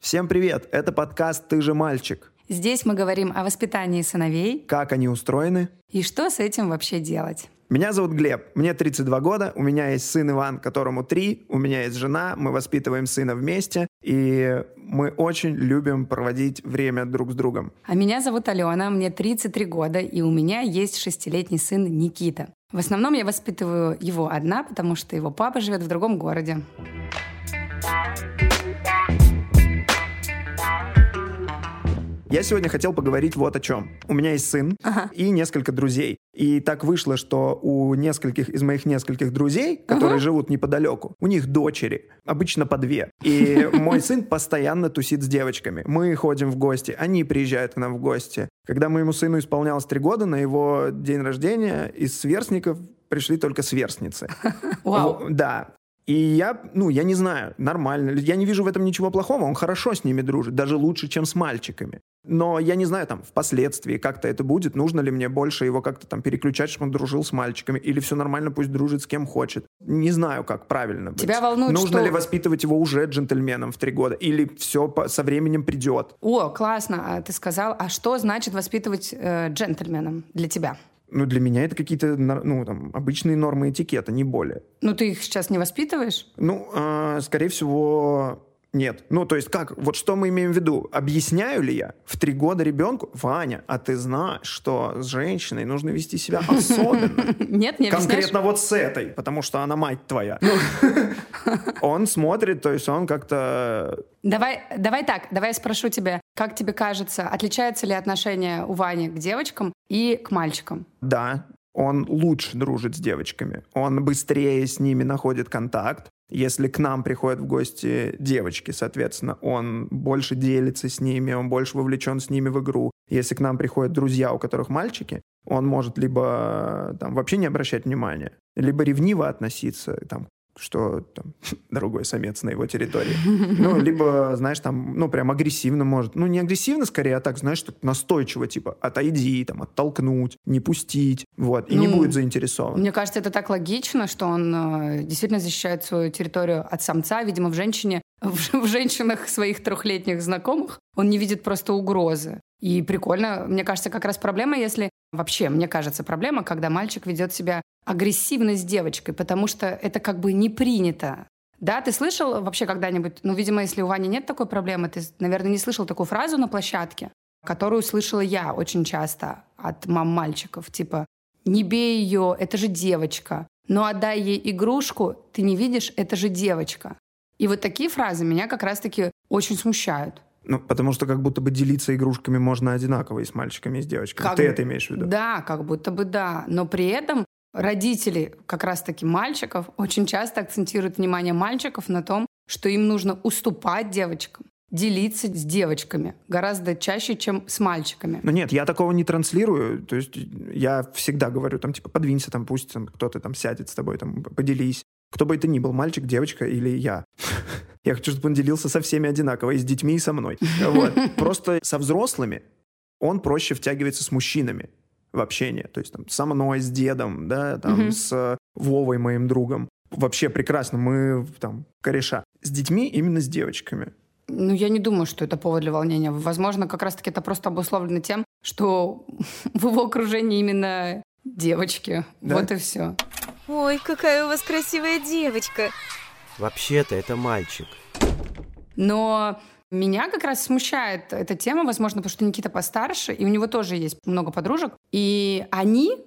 Всем привет! Это подкаст «Ты же мальчик». Здесь мы говорим о воспитании сыновей Как они устроены? и что с этим вообще делать. Меня зовут Глеб, мне 32 года, у меня есть сын Иван, которому 3, у меня есть жена, мы воспитываем сына вместе, и мы очень любим проводить время друг с другом. А меня зовут Алена, мне 33 года, и у меня есть шестилетний сын Никита. В основном я воспитываю его одна, потому что его папа живет в другом городе. Я сегодня хотел поговорить вот о чем. У меня есть сын и несколько друзей. И так вышло, что у нескольких из моих нескольких друзей, которые живут неподалеку, у них дочери, обычно по две. И мой сын постоянно тусит с девочками. Мы ходим в гости, они приезжают к нам в гости. Когда моему сыну исполнялось три года, на его день рождения из сверстников пришли только сверстницы. Вау. Да. И я, ну, я не знаю, нормально. Я не вижу в этом ничего плохого. Он хорошо с ними дружит, даже лучше, чем с мальчиками. Но я не знаю, там, впоследствии как-то это будет. Нужно ли мне больше его как-то там переключать, чтобы он дружил с мальчиками? Или все нормально, пусть дружит с кем хочет? Не знаю, как правильно быть. Тебя волнует, Нужно что- ли воспитывать его уже джентльменом в три года? Или все со временем придет? О, классно, а ты сказал. А что значит воспитывать э, джентльменом для тебя? Ну, для меня это какие-то, ну, там, обычные нормы этикета, не более. Ну, ты их сейчас не воспитываешь? Ну, а, скорее всего, нет. Ну, то есть как? Вот что мы имеем в виду? Объясняю ли я в три года ребенку, Ваня, а ты знаешь, что с женщиной нужно вести себя особенно? Нет, не? Конкретно вот с этой, потому что она мать твоя. Ну, Он смотрит, то есть он как-то... Давай, давай так, давай я спрошу тебя, как тебе кажется, отличается ли отношение у Вани к девочкам и к мальчикам? Да, он лучше дружит с девочками. Он быстрее с ними находит контакт. Если к нам приходят в гости девочки, соответственно, он больше делится с ними, он больше вовлечен с ними в игру. Если к нам приходят друзья, у которых мальчики, он может либо там, вообще не обращать внимания, либо ревниво относиться, там, что там, другой самец на его территории. Ну, либо, знаешь, там, ну, прям агрессивно может. Ну, не агрессивно скорее, а так, знаешь, так настойчиво, типа, отойди, там, оттолкнуть, не пустить, вот, и не Ну, будет заинтересован. Мне кажется, это так логично, что он э, действительно защищает свою территорию от самца. Видимо, в женщине, в, в женщинах своих трехлетних знакомых он не видит просто угрозы. И прикольно, мне кажется, как раз проблема, если... Вообще, мне кажется, проблема, когда мальчик ведет себя агрессивно с девочкой, потому что это как бы не принято. Да, ты слышал вообще когда-нибудь, ну, видимо, если у Вани нет такой проблемы, ты, наверное, не слышал такую фразу на площадке, которую слышала я очень часто от мам мальчиков, типа «Не бей ее, это же девочка». Но отдай ей игрушку, ты не видишь, это же девочка. И вот такие фразы меня как раз-таки очень смущают. Ну, потому что как будто бы делиться игрушками можно одинаково и с мальчиками, и с девочками. Как Ты это имеешь в виду? Да, как будто бы да. Но при этом родители как раз-таки мальчиков очень часто акцентируют внимание мальчиков на том, что им нужно уступать девочкам, делиться с девочками гораздо чаще, чем с мальчиками. Ну нет, я такого не транслирую. То есть я всегда говорю, там, типа, подвинься, там, пусть там, кто-то там сядет с тобой, там, поделись. Кто бы это ни был, мальчик, девочка или я. Я хочу, чтобы он делился со всеми одинаково, и с детьми, и со мной. Вот. Просто со взрослыми он проще втягивается с мужчинами в общение. То есть там со мной, с дедом, да, там Мгм. с э, Вовой, моим другом. Вообще прекрасно, мы там кореша. С детьми именно с девочками. Ну, я не думаю, что это повод для волнения. Возможно, как раз-таки это просто обусловлено тем, что в его окружении именно девочки. Да? Вот и все. Ой, какая у вас красивая девочка. Вообще-то это мальчик. Но меня как раз смущает эта тема, возможно, потому что Никита постарше, и у него тоже есть много подружек. И они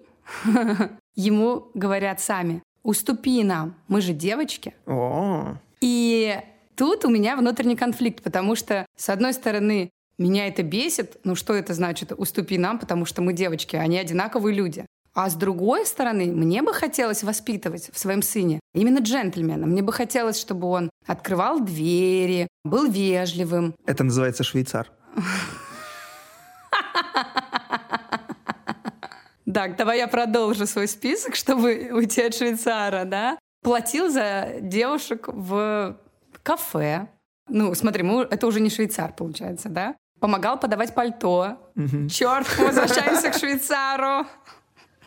ему говорят сами, уступи нам, мы же девочки. О, И тут у меня внутренний конфликт, потому что, с одной стороны, меня это бесит. Ну, что это значит? Уступи нам, потому что мы девочки, они одинаковые люди. А с другой стороны, мне бы хотелось воспитывать в своем сыне именно джентльмена. Мне бы хотелось, чтобы он открывал двери, был вежливым. это называется швейцар. Так, давай я продолжу свой список, чтобы уйти от швейцара, да? Платил за девушек в кафе. Ну, смотри, мы- это уже не швейцар, получается, да? Помогал подавать пальто. Мгм. Черт, возвращаемся к швейцару.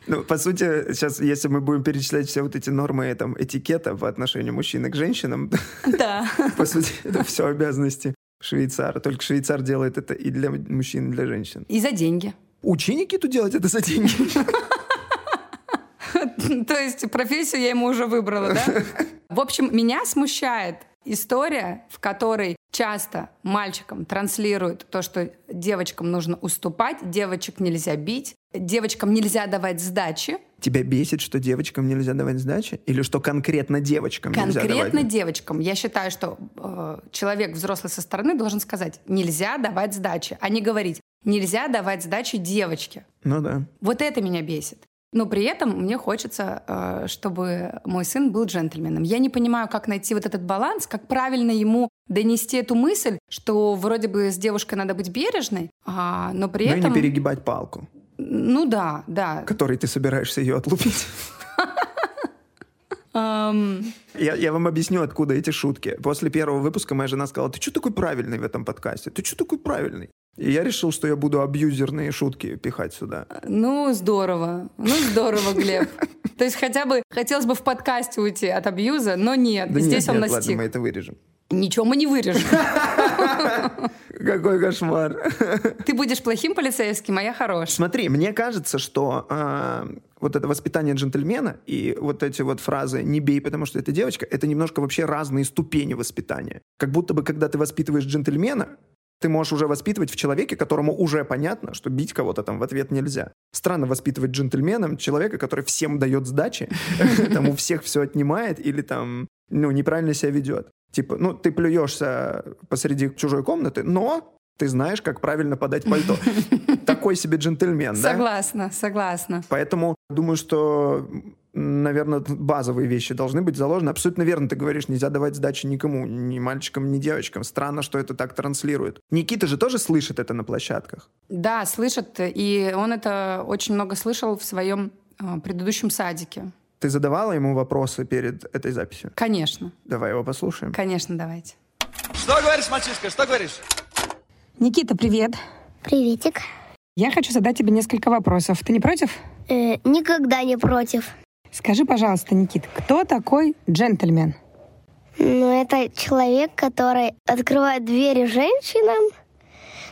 Ну, по сути, сейчас, если мы будем перечислять все вот эти нормы там, этикета по отношению мужчины к женщинам, Да. по сути, это все обязанности Швейцар. Только швейцар делает это и для мужчин, и для женщин. И за деньги. Учи Никиту делать это за деньги. То есть профессию я ему уже выбрала, да? В общем, меня смущает история, в которой часто мальчикам транслируют то, что девочкам нужно уступать, девочек нельзя бить, девочкам нельзя давать сдачи. Тебя бесит, что девочкам нельзя давать сдачи? Или что конкретно девочкам нельзя давать? Конкретно девочкам. Я считаю, что э, человек взрослый со стороны должен сказать, нельзя давать сдачи, а не говорить, нельзя давать сдачи девочке. Ну да. Вот это меня бесит. Но при этом мне хочется, э, чтобы мой сын был джентльменом. Я не понимаю, как найти вот этот баланс, как правильно ему донести эту мысль, что вроде бы с девушкой надо быть бережной, а, но при Ну и этом... не перегибать палку, Ну да, да. которой ты собираешься ее отлупить. Я, я вам объясню, откуда эти шутки. После первого выпуска моя жена сказала, ты что такой правильный в этом подкасте? Ты что такой правильный? И я решил, что я буду абьюзерные шутки пихать сюда. ну, здорово. Ну, здорово, Глеб. То есть хотя бы хотелось бы в подкасте уйти от абьюза, но нет. Да Здесь нет, он нет, ладно, настиг. мы это вырежем. Ничего мы не вырежем. Какой кошмар. Ты будешь плохим полицейским, а я хорош. Смотри, мне кажется, что э, вот это воспитание джентльмена и вот эти вот фразы «не бей, потому что это девочка» — это немножко вообще разные ступени воспитания. Как будто бы, когда ты воспитываешь джентльмена, ты можешь уже воспитывать в человеке, которому уже понятно, что бить кого-то там в ответ нельзя. Странно воспитывать джентльменом человека, который всем дает сдачи, там у всех все отнимает или там, ну, неправильно себя ведет. Типа, ну, ты плюешься посреди чужой комнаты, но ты знаешь, как правильно подать пальто. Такой себе джентльмен, да? Согласна, согласна. Поэтому думаю, что, наверное, базовые вещи должны быть заложены. Абсолютно верно ты говоришь, нельзя давать сдачи никому, ни мальчикам, ни девочкам. Странно, что это так транслирует. Никита же тоже слышит это на площадках. Да, слышат, и он это очень много слышал в своем э, предыдущем садике. Ты задавала ему вопросы перед этой записью? Конечно, Давай его послушаем. конечно, давайте. Что говоришь, мальчишка, что говоришь? Никита, привет. Приветик. Я хочу задать тебе несколько вопросов. Ты не против? Э, никогда не против. Скажи, пожалуйста, Никит, кто такой джентльмен? Ну, это человек, который открывает двери женщинам.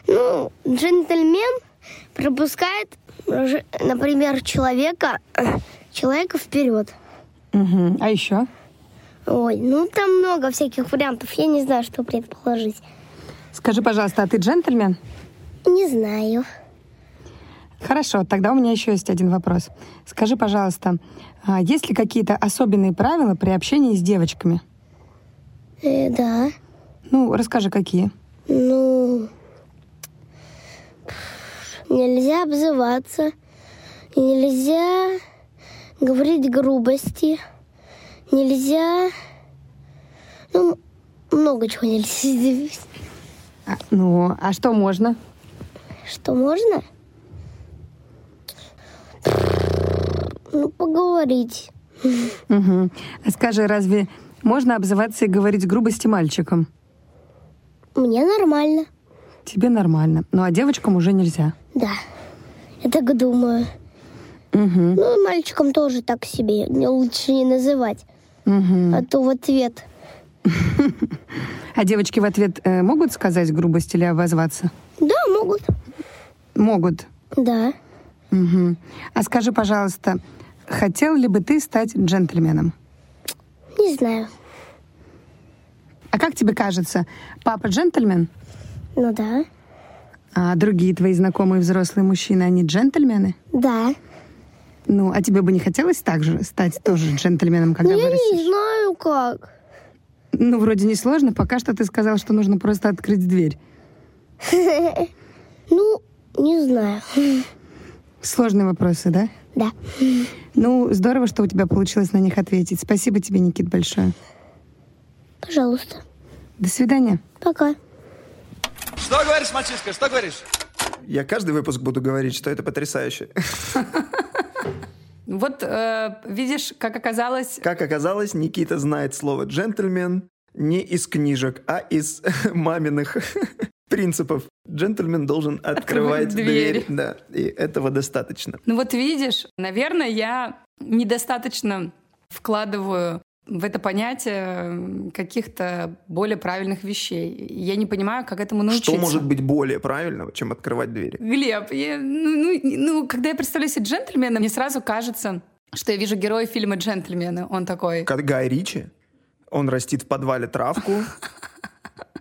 Ну, джентльмен пропускает, например, человека, человека вперед. Угу. А еще? Ой, ну там много всяких вариантов. Я не знаю, что предположить. Скажи, пожалуйста, а ты джентльмен? Не знаю. Хорошо, тогда у меня еще есть один вопрос. Скажи, пожалуйста, а есть ли какие-то особенные правила при общении с девочками? Э, да. Ну, расскажи, какие. Ну, нельзя обзываться, нельзя говорить грубости, нельзя, ну, много чего нельзя. А, ну, а что можно? Что можно? Ну, поговорить. Угу. А скажи, разве можно обзываться и говорить грубости мальчикам? Мне нормально. Тебе нормально. Ну, а девочкам уже нельзя. Да, я так думаю. Угу. Ну, и мальчикам тоже так себе. Лучше не называть, Угу. а то в ответ. А девочки в ответ э, могут сказать грубость или обозваться? Да, могут. Могут. Да. Мгм. А скажи, пожалуйста, хотел ли бы ты стать джентльменом? Не знаю. А как тебе кажется, папа джентльмен, Ну да. а другие твои знакомые взрослые мужчины, они джентльмены? Да. Ну, а тебе бы не хотелось также стать тоже джентльменом, когда Ну, я вырастешь? не знаю как. Ну, вроде не сложно. Пока что ты сказал, что нужно просто открыть дверь. Ну, не знаю. Сложные вопросы, да? Да. Ну, здорово, что у тебя получилось на них ответить. Спасибо тебе, Никит, большое. Пожалуйста. До свидания. Пока. Что говоришь, мальчишка, что говоришь? Я каждый выпуск буду говорить, что это потрясающе. Вот э, видишь, как оказалось, Как оказалось, Никита знает слово «джентльмен» не из книжек, а из маминых принципов. Джентльмен должен открывать Открывать дверь. дверь. Да, и этого достаточно. ну вот видишь, наверное, я недостаточно вкладываю в это понятие каких-то более правильных вещей. Я не понимаю, как этому научиться. Что может быть более правильного, чем открывать двери? Глеб, я, ну, ну, ну, когда я представляю себе джентльмена, мне сразу кажется, что я вижу героя фильма «Джентльмены». Он такой... Как Гай Ричи? Он растит в подвале травку.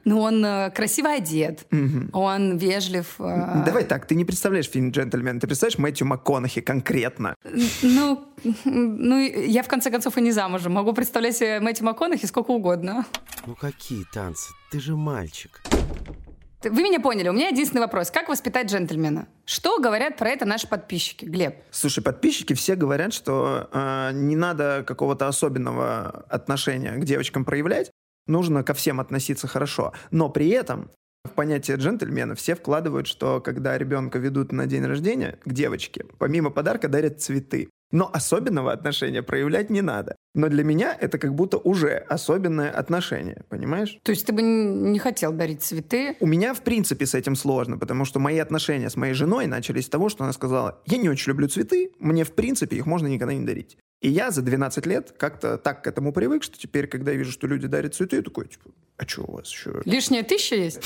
Ну, он э, красиво одет, он вежлив. э, Давай так, ты не представляешь фильм «Джентльмен», ты представляешь Мэтью МакКонахи конкретно. Ну, ну, я в конце концов и не замужем. Могу представлять себе Мэтью МакКонахи сколько угодно. Ну какие танцы? Ты же мальчик. Вы меня поняли. У меня единственный вопрос. Как воспитать джентльмена? Что говорят про это наши подписчики? Глеб. Слушай, подписчики все говорят, что э, не надо какого-то особенного отношения к девочкам проявлять, нужно ко всем относиться хорошо. Но при этом в понятие джентльмена все вкладывают, что когда ребенка ведут на день рождения к девочке, помимо подарка дарят цветы. Но особенного отношения проявлять не надо. Но для меня это как будто уже особенное отношение, понимаешь? То есть ты бы не хотел дарить цветы? У меня, в принципе, с этим сложно, потому что мои отношения с моей женой начались с того, что она сказала, я не очень люблю цветы, мне, в принципе, их можно никогда не дарить. И я за 12 лет как-то так к этому привык, что теперь, когда я вижу, что люди дарят цветы, я такой, типа, а что у вас еще? Лишняя тысяча есть?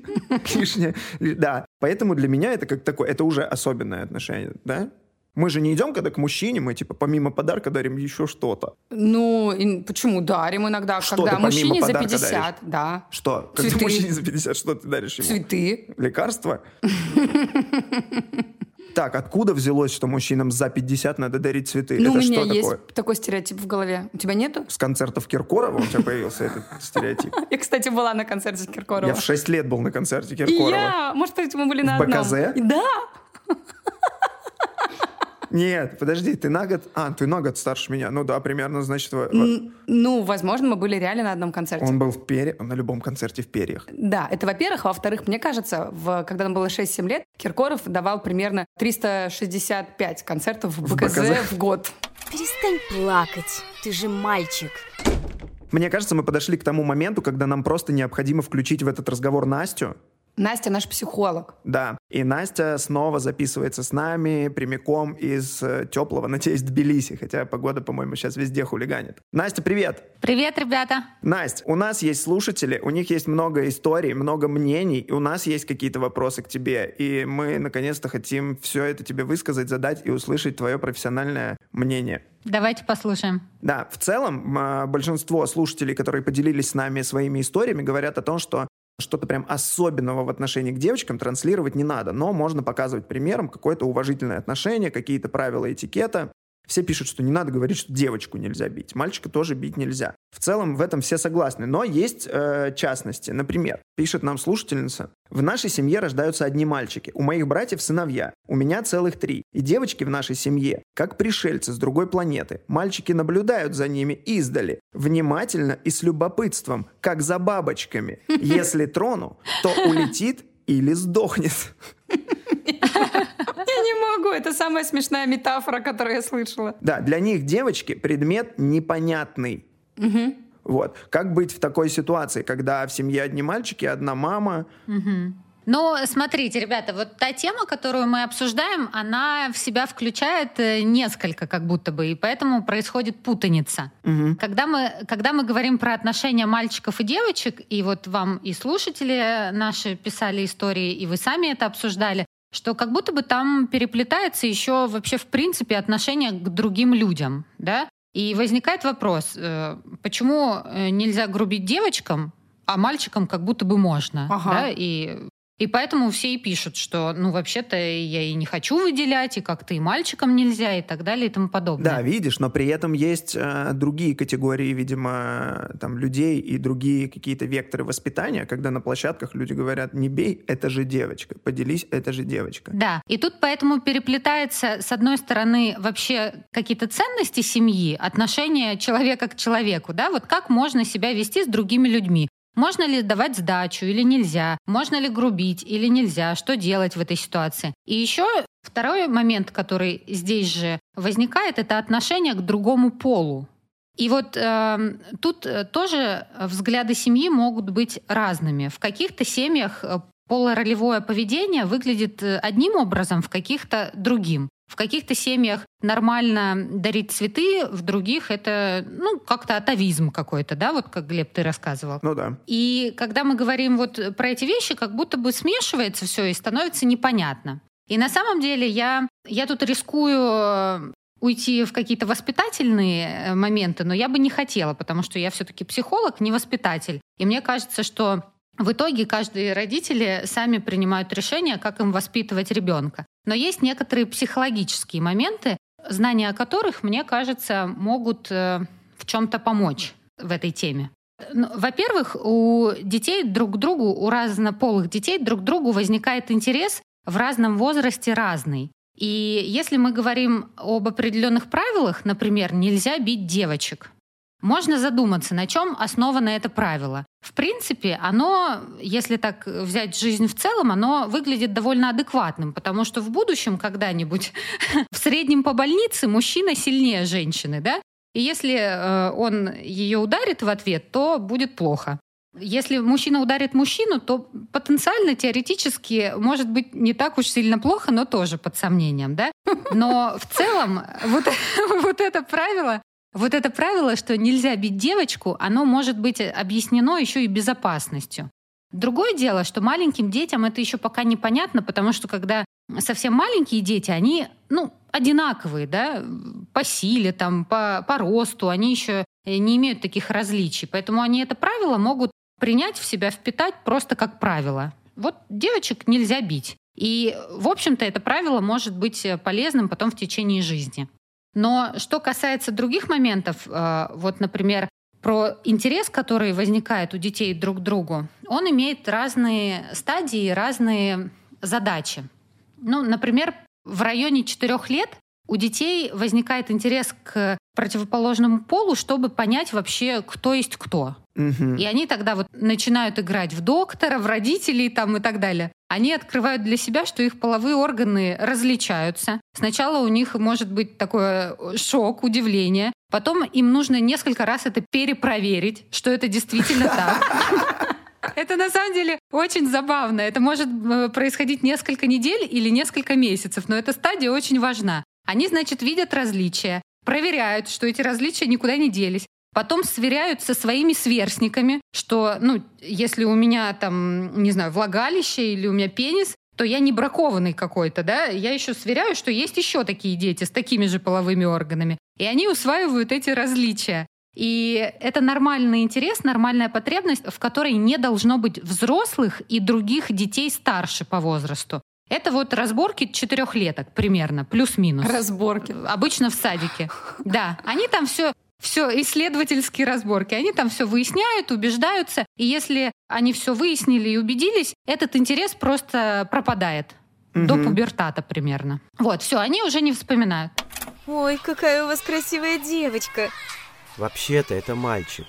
Лишнее. Ли- Да. Поэтому для меня это как такое, это уже особенное отношение, да? Мы же не идем, когда к мужчине, мы, типа, помимо подарка дарим еще что-то. Ну, и почему? Дарим иногда, Что когда мужчине за подарка 50, даришь? да. Что? Когда Цветы. мужчине за 50, что ты даришь ему? Цветы. Лекарства? Так, откуда взялось, что мужчинам за 50 надо дарить цветы? Ну, у Это меня что есть такое? такой стереотип в голове. У тебя нету? С концертов Киркорова у тебя появился этот стереотип? Я, кстати, была на концерте Киркорова. Я в 6 лет был на концерте Киркорова. я! Может мы были на одном. БКЗ? Да! Нет, подожди, ты на год... А, ты на год старше меня. Ну да, примерно, значит... во- Ну, возможно, мы были реально на одном концерте. Он был в перьях, он на любом концерте в перьях. Да, это во-первых. Во-вторых, мне кажется, в, когда нам было 6-7 лет, Киркоров давал примерно 365 концертов в В БКЗ, БКЗ? в год. Перестань плакать, ты же мальчик. Мне кажется, мы подошли к тому моменту, когда нам просто необходимо включить в этот разговор Настю. Настя наш психолог. Да, и Настя снова записывается с нами прямиком из э, теплого, надеюсь, Тбилиси, хотя погода, по-моему, сейчас везде хулиганит. Настя, привет! Привет, ребята. Настя, у нас есть слушатели, у них есть много историй, много мнений, и у нас есть какие-то вопросы к тебе, и мы, наконец-то, хотим все это тебе высказать, задать и услышать твое профессиональное мнение. Давайте послушаем. Да, в целом м, большинство слушателей, которые поделились с нами своими историями, говорят о том, что что-то прям особенного в отношении к девочкам транслировать не надо, но можно показывать примером какое-то уважительное отношение, какие-то правила этикета. Все пишут, что не надо говорить, что девочку нельзя бить, мальчика тоже бить нельзя. В целом в этом все согласны, но есть э, частности. Например, пишет нам слушательница, в нашей семье рождаются одни мальчики, у моих братьев сыновья, у меня целых три. И девочки в нашей семье, как пришельцы с другой планеты. Мальчики наблюдают за ними издали, внимательно и с любопытством, как за бабочками. Если трону, то улетит или сдохнет. Я не могу, это самая смешная метафора, которую я слышала. Да, для них девочки предмет непонятный. Вот. Как быть в такой ситуации, когда в семье одни мальчики, одна мама? Ну, смотрите, ребята, вот та тема, которую мы обсуждаем, она в себя включает э, несколько как будто бы, и поэтому происходит путаница. Когда, мы, когда мы говорим про отношения мальчиков и девочек, и вот вам и слушатели наши писали истории, и вы сами это обсуждали, что как будто бы там переплетается еще вообще в принципе отношение к другим людям, да? И возникает вопрос, э, почему э, нельзя грубить девочкам, а мальчикам как будто бы можно, Ага. да? И и поэтому все и пишут, что, ну, вообще-то я и не хочу выделять, и как-то и мальчикам нельзя, и так далее, и тому подобное. Да, видишь, но при этом есть э, другие категории, видимо, там, людей и другие какие-то векторы воспитания, когда на площадках люди говорят, не бей, это же девочка, поделись, это же девочка. Да, и тут поэтому переплетается, с одной стороны, вообще какие-то ценности семьи, отношения человека к человеку, да, вот как можно себя вести с другими людьми. Можно ли давать сдачу или нельзя? Можно ли грубить или нельзя? Что делать в этой ситуации? И еще второй момент, который здесь же возникает, это отношение к другому полу. И вот э, тут тоже взгляды семьи могут быть разными. В каких-то семьях э, полуролевое поведение выглядит э, одним образом, в каких-то другим. В каких-то семьях нормально дарить цветы, в других это, ну, как-то атовизм какой-то, да, вот как Глеб ты рассказывал. Ну да. И когда мы говорим вот про эти вещи, как будто бы смешивается все и становится непонятно. И на самом деле я, я тут рискую э, уйти в какие-то воспитательные э, моменты, но я бы не хотела, потому что я все-таки психолог, не воспитатель. И мне кажется, что в итоге каждые родители сами принимают решение, как им воспитывать ребенка. Но есть некоторые психологические моменты, знания о которых, мне кажется, могут э, в чем-то помочь в этой теме. Ну, во-первых, у детей друг к другу, у разнополых детей друг к другу возникает интерес в разном возрасте разный. И если мы говорим об определенных правилах, например, нельзя бить девочек, можно задуматься, на чем основано это правило. В принципе, оно, если так взять жизнь в целом, оно выглядит довольно адекватным, потому что в будущем когда-нибудь в среднем по больнице мужчина сильнее женщины, да? И если э, он ее ударит в ответ, то будет плохо. Если мужчина ударит мужчину, то потенциально, теоретически, может быть не так уж сильно плохо, но тоже под сомнением, да? Но в целом вот, вот это правило, вот это правило, что нельзя бить девочку, оно может быть объяснено еще и безопасностью. Другое дело, что маленьким детям это еще пока непонятно, потому что когда совсем маленькие дети, они, ну, одинаковые, да, по силе, там, по, по росту, они еще не имеют таких различий. Поэтому они это правило могут принять в себя, впитать просто как правило. Вот девочек нельзя бить. И, в общем-то, это правило может быть полезным потом в течение жизни. Но что касается других моментов, э, вот, например, про интерес, который возникает у детей друг к другу, он имеет разные стадии, разные задачи. Ну, например, в районе четырех лет у детей возникает интерес к противоположному полу, чтобы понять вообще, кто есть кто. Угу. И они тогда вот начинают играть в доктора, в родителей там и так далее. Они открывают для себя, что их половые органы различаются. Сначала у них может быть такой э, шок, удивление. Потом им нужно несколько раз это перепроверить, что это действительно так. Это на самом деле очень забавно. Это может э, происходить несколько недель или несколько месяцев, но эта стадия очень важна. Они, значит, видят различия, проверяют, что эти различия никуда не делись. Потом сверяют со своими сверстниками, что, ну, если у меня там, не знаю, влагалище или у меня пенис, то я не бракованный какой-то, да, я еще сверяю, что есть еще такие дети с такими же половыми органами. И они усваивают эти различия. И это нормальный интерес, нормальная потребность, в которой не должно быть взрослых и других детей старше по возрасту. Это вот разборки четырехлеток примерно, плюс-минус. Разборки. Обычно в садике. Да, они там все все исследовательские разборки. Они там все выясняют, убеждаются. И если они все выяснили и убедились, этот интерес просто пропадает. Угу. До пубертата примерно. Вот, все, они уже не вспоминают. Ой, какая у вас красивая девочка. Вообще-то это мальчик.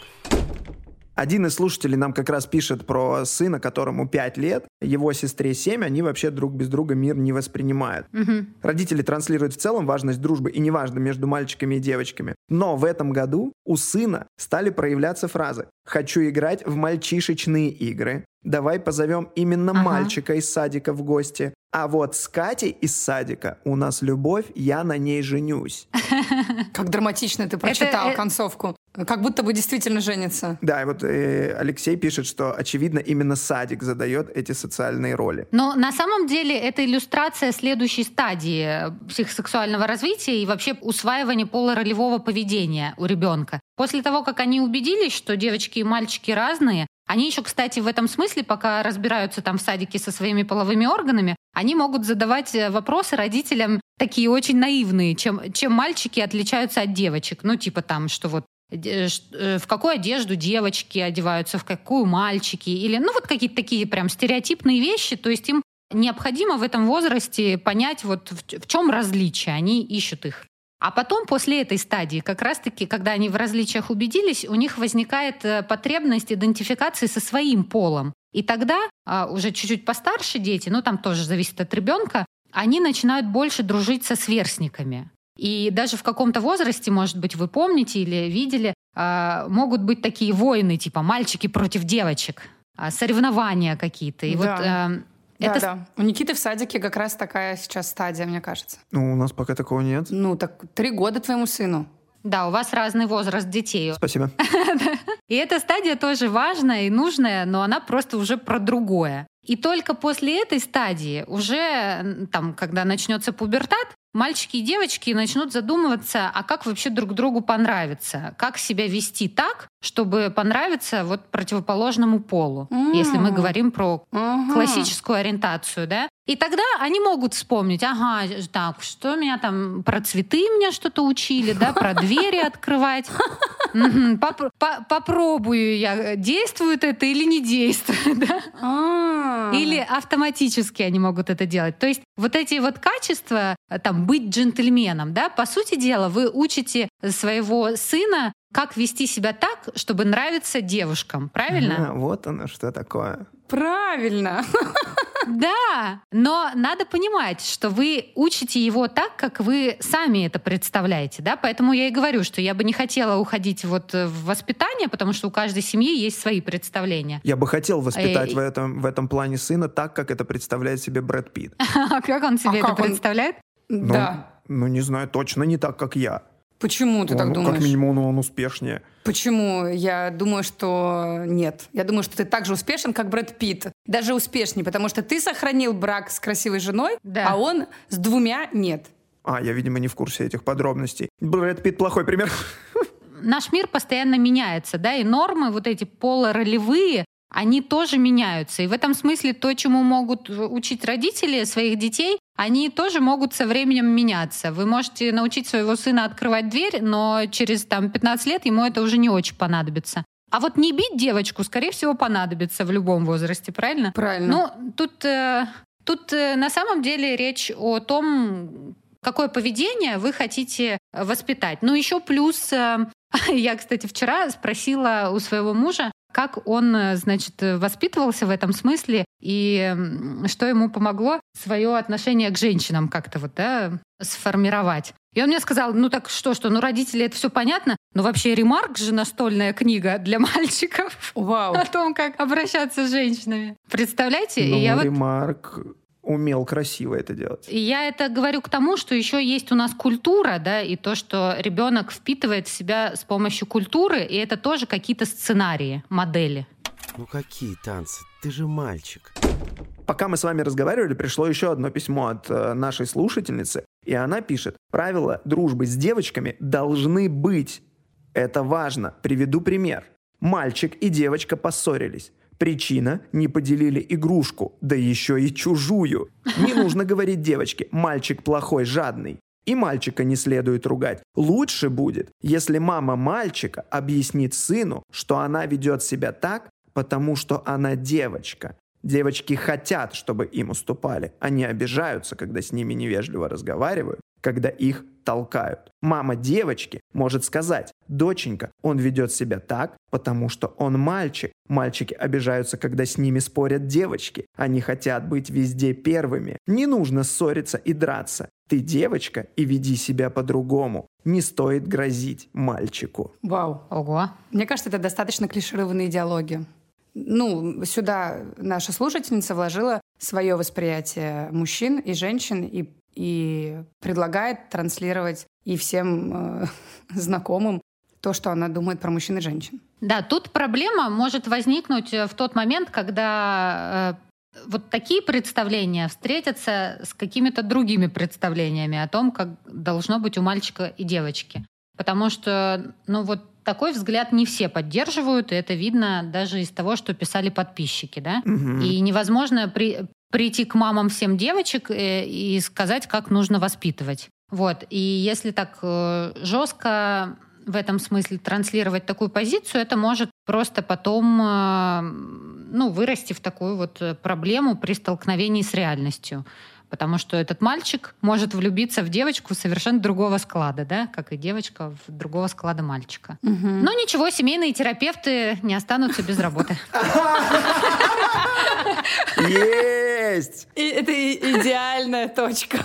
Один из слушателей нам как раз пишет про сына, которому 5 лет, его сестре 7, они вообще друг без друга мир не воспринимают. Угу. Родители транслируют в целом важность дружбы, и неважно, между мальчиками и девочками. Но в этом году у сына стали проявляться фразы «хочу играть в мальчишечные игры», Давай позовем именно ага. мальчика из садика в гости. А вот с Катей из садика у нас любовь, я на ней женюсь. Как драматично ты прочитал Это... Э, концовку. Как будто бы действительно женится. Да, и вот э, Алексей пишет, что, очевидно, именно садик задает эти социальные роли. Но на самом деле это иллюстрация следующей стадии психосексуального развития и вообще усваивания полуролевого поведения у ребенка. После того, как они убедились, что девочки и мальчики разные, они еще, кстати, в этом смысле, пока разбираются там в садике со своими половыми органами, они могут задавать э, вопросы родителям такие очень наивные, чем, чем мальчики отличаются от девочек. Ну, типа там, что вот э, э, в какую одежду девочки одеваются, в какую мальчики, или, ну, вот какие-то такие прям стереотипные вещи, то есть им необходимо в этом возрасте понять, вот в, в чем различия, они ищут их. А потом, после этой стадии, как раз-таки, когда они в различиях убедились, у них возникает э, потребность идентификации со своим полом. И тогда а, уже чуть-чуть постарше дети, ну там тоже зависит от ребенка, они начинают больше дружить со сверстниками. И даже в каком-то возрасте, может быть, вы помните или видели, а, могут быть такие войны, типа мальчики против девочек, а, соревнования какие-то. И да. вот Да, Это да. У Никиты в садике как раз такая сейчас стадия, мне кажется. Ну, у нас пока такого нет. Ну, так три года твоему сыну. Да, у вас разный возраст детей. Спасибо. И эта стадия тоже важная и нужная, но она просто уже про другое. И только после этой стадии, уже там, когда начнется пубертат, мальчики и девочки начнут задумываться, а как вообще друг другу понравиться, как себя вести так, чтобы понравиться вот противоположному полу, М. если мы говорим про Ага. классическую ориентацию, да. И тогда они могут вспомнить, ага, так, что меня там, про цветы меня что-то учили, да, про двери открывать. Попробую я, действует это или не действует, да. А. Или автоматически они могут это делать. То есть вот эти вот качества, э, там, быть джентльменом, да, по сути дела, вы учите своего сына, как вести себя так, чтобы нравиться девушкам, правильно? А, вот оно что такое. Правильно. Да, но надо понимать, что вы учите его так, как вы сами это представляете, да, поэтому я и говорю, что я бы не хотела уходить вот в воспитание, потому что у каждой семьи есть свои представления. Я бы хотел воспитать в этом, в этом плане сына так, как это представляет себе Брэд Питт. А как он себе А это представляет? Ну, Да. Ну, не знаю, точно не так, как я. Почему ты так Он, думаешь? Как минимум, он успешнее. Почему? Я думаю, что нет. Я думаю, что ты так же успешен, как Брэд Питт. Даже успешнее, потому что ты сохранил брак с красивой женой, Да. а он с двумя нет. А, я, видимо, не в курсе этих подробностей. Брэд Питт плохой пример. Наш мир постоянно меняется, да, и нормы вот эти полуролевые, они тоже меняются. И в этом смысле то, чему могут учить родители своих детей, они тоже могут со временем меняться. Вы можете научить своего сына открывать дверь, но через там, 15 лет ему это уже не очень понадобится. А вот не бить девочку, скорее всего, понадобится в любом возрасте, правильно? Правильно. Ну, тут, э, тут э, на самом деле речь о том, какое поведение вы хотите воспитать. Ну, еще плюс, э, я, кстати, вчера спросила у своего мужа, как он, э, значит, воспитывался в этом смысле и что ему помогло свое отношение к женщинам как-то вот, да, сформировать. И он мне сказал, ну так что, что, ну родители, это все понятно, но вообще ремарк же настольная книга для мальчиков Вау. о том, как обращаться с женщинами. Представляете? Ну, и я вот Ремарк умел красиво это делать. я это говорю к тому, что еще есть у нас культура, да, и то, что ребенок впитывает в себя с помощью культуры, и это тоже какие-то сценарии, модели. Ну какие танцы? Ты же мальчик. Пока мы с вами разговаривали, пришло еще одно письмо от э, нашей слушательницы, и она пишет, правила дружбы с девочками должны быть. Это важно. Приведу пример. Мальчик и девочка поссорились. Причина – не поделили игрушку, да еще и чужую. Не нужно говорить девочке «мальчик плохой, жадный». И мальчика не следует ругать. Лучше будет, если мама мальчика объяснит сыну, что она ведет себя так, потому что она девочка. Девочки хотят, чтобы им уступали. Они обижаются, когда с ними невежливо разговаривают, когда их толкают. Мама девочки может сказать, доченька, он ведет себя так, потому что он мальчик. Мальчики обижаются, когда с ними спорят девочки. Они хотят быть везде первыми. Не нужно ссориться и драться. Ты девочка и веди себя по-другому. Не стоит грозить мальчику. Вау. Ого. Мне кажется, это достаточно клишированные диалоги. Ну, сюда наша слушательница вложила свое восприятие мужчин и женщин и, и предлагает транслировать и всем э, знакомым то, что она думает про мужчин и женщин. Да, тут проблема может возникнуть э, в тот момент, когда э, вот такие представления встретятся с какими-то другими представлениями о том, как должно быть у мальчика и девочки. Потому что, ну вот такой взгляд не все поддерживают, и это видно даже из того, что писали подписчики, да. Мгм. И невозможно при- прийти к мамам всем девочек э, и сказать, как нужно воспитывать. Вот. И если так э, жестко в этом смысле транслировать такую позицию, это может просто потом э, ну, вырасти в такую вот проблему при столкновении с реальностью. Потому что этот мальчик может влюбиться в девочку совершенно другого склада, да, как и девочка в другого склада мальчика. Но ничего, семейные терапевты не останутся без работы. Есть! И это идеальная точка.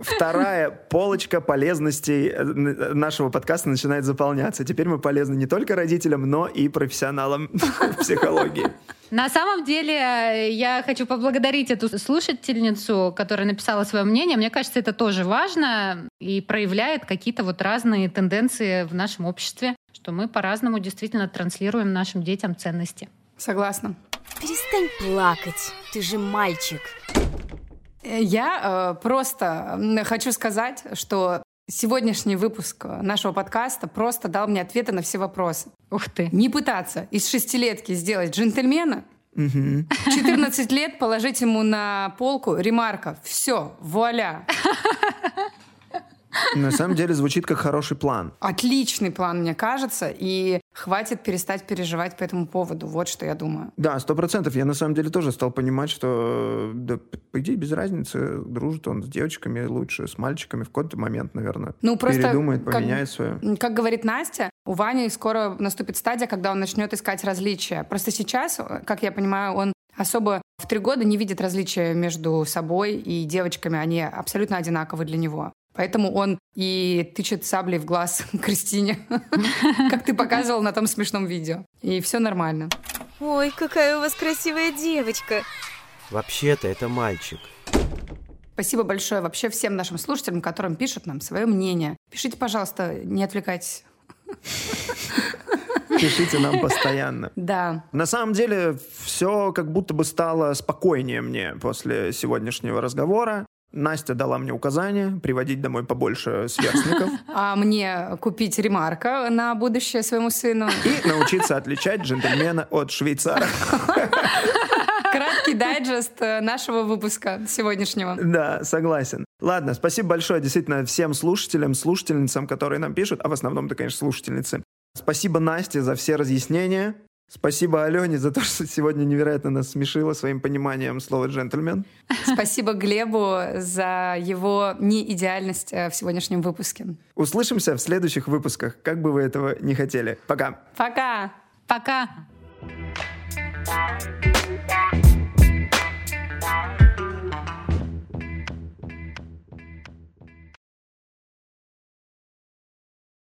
Вторая полочка полезностей э, н- нашего подкаста начинает заполняться. Теперь мы полезны не только родителям, но и профессионалам психологии. На самом деле, я хочу поблагодарить эту слушательницу, которая написала свое мнение. Мне кажется, это тоже важно и проявляет какие-то вот разные тенденции в нашем обществе, что мы по-разному действительно транслируем нашим детям ценности. Согласна. Перестань плакать, ты же мальчик. Я э, просто хочу сказать, что сегодняшний выпуск нашего подкаста просто дал мне ответы на все вопросы. Ух ты. Не пытаться из шестилетки сделать джентльмена, 14 лет положить ему на полку ремарка. Все, вуаля. На самом деле звучит как хороший план. Отличный план, мне кажется, и хватит перестать переживать по этому поводу. Вот что я думаю. Да, сто процентов. Я на самом деле тоже стал понимать, что, да, по идее, без разницы, дружит он с девочками лучше, с мальчиками в какой-то момент, наверное. Ну, просто... Передумает, как- поменяет свое. Как говорит Настя, у Вани скоро наступит стадия, когда он начнет искать различия. Просто сейчас, как я понимаю, он особо в три года не видит различия между собой и девочками. Они абсолютно одинаковы для него. Поэтому он и тычет саблей в глаз Кристине, как ты показывал на том смешном видео. И все нормально. Ой, какая у вас красивая девочка. Вообще-то это мальчик. Спасибо большое вообще всем нашим слушателям, которым пишут нам свое мнение. Пишите, пожалуйста, не отвлекайтесь. Пишите нам постоянно. Да. На самом деле, все как будто бы стало спокойнее мне после сегодняшнего разговора. Настя дала мне указание приводить домой побольше сверстников А мне купить ремарка на будущее своему сыну. и научиться отличать джентльмена от швейцара. Краткий дайджест э, нашего выпуска сегодняшнего. Да, согласен. Ладно, спасибо большое действительно всем слушателям, слушательницам, которые нам пишут, а в основном-то, конечно, слушательницы. Спасибо Насте за все разъяснения. Спасибо Алене за то, что сегодня невероятно нас смешила своим пониманием слова «джентльмен». Спасибо Глебу за его неидеальность э, в сегодняшнем выпуске. Услышимся в следующих выпусках, как бы вы этого не хотели. Пока. Пока! Пока. Thank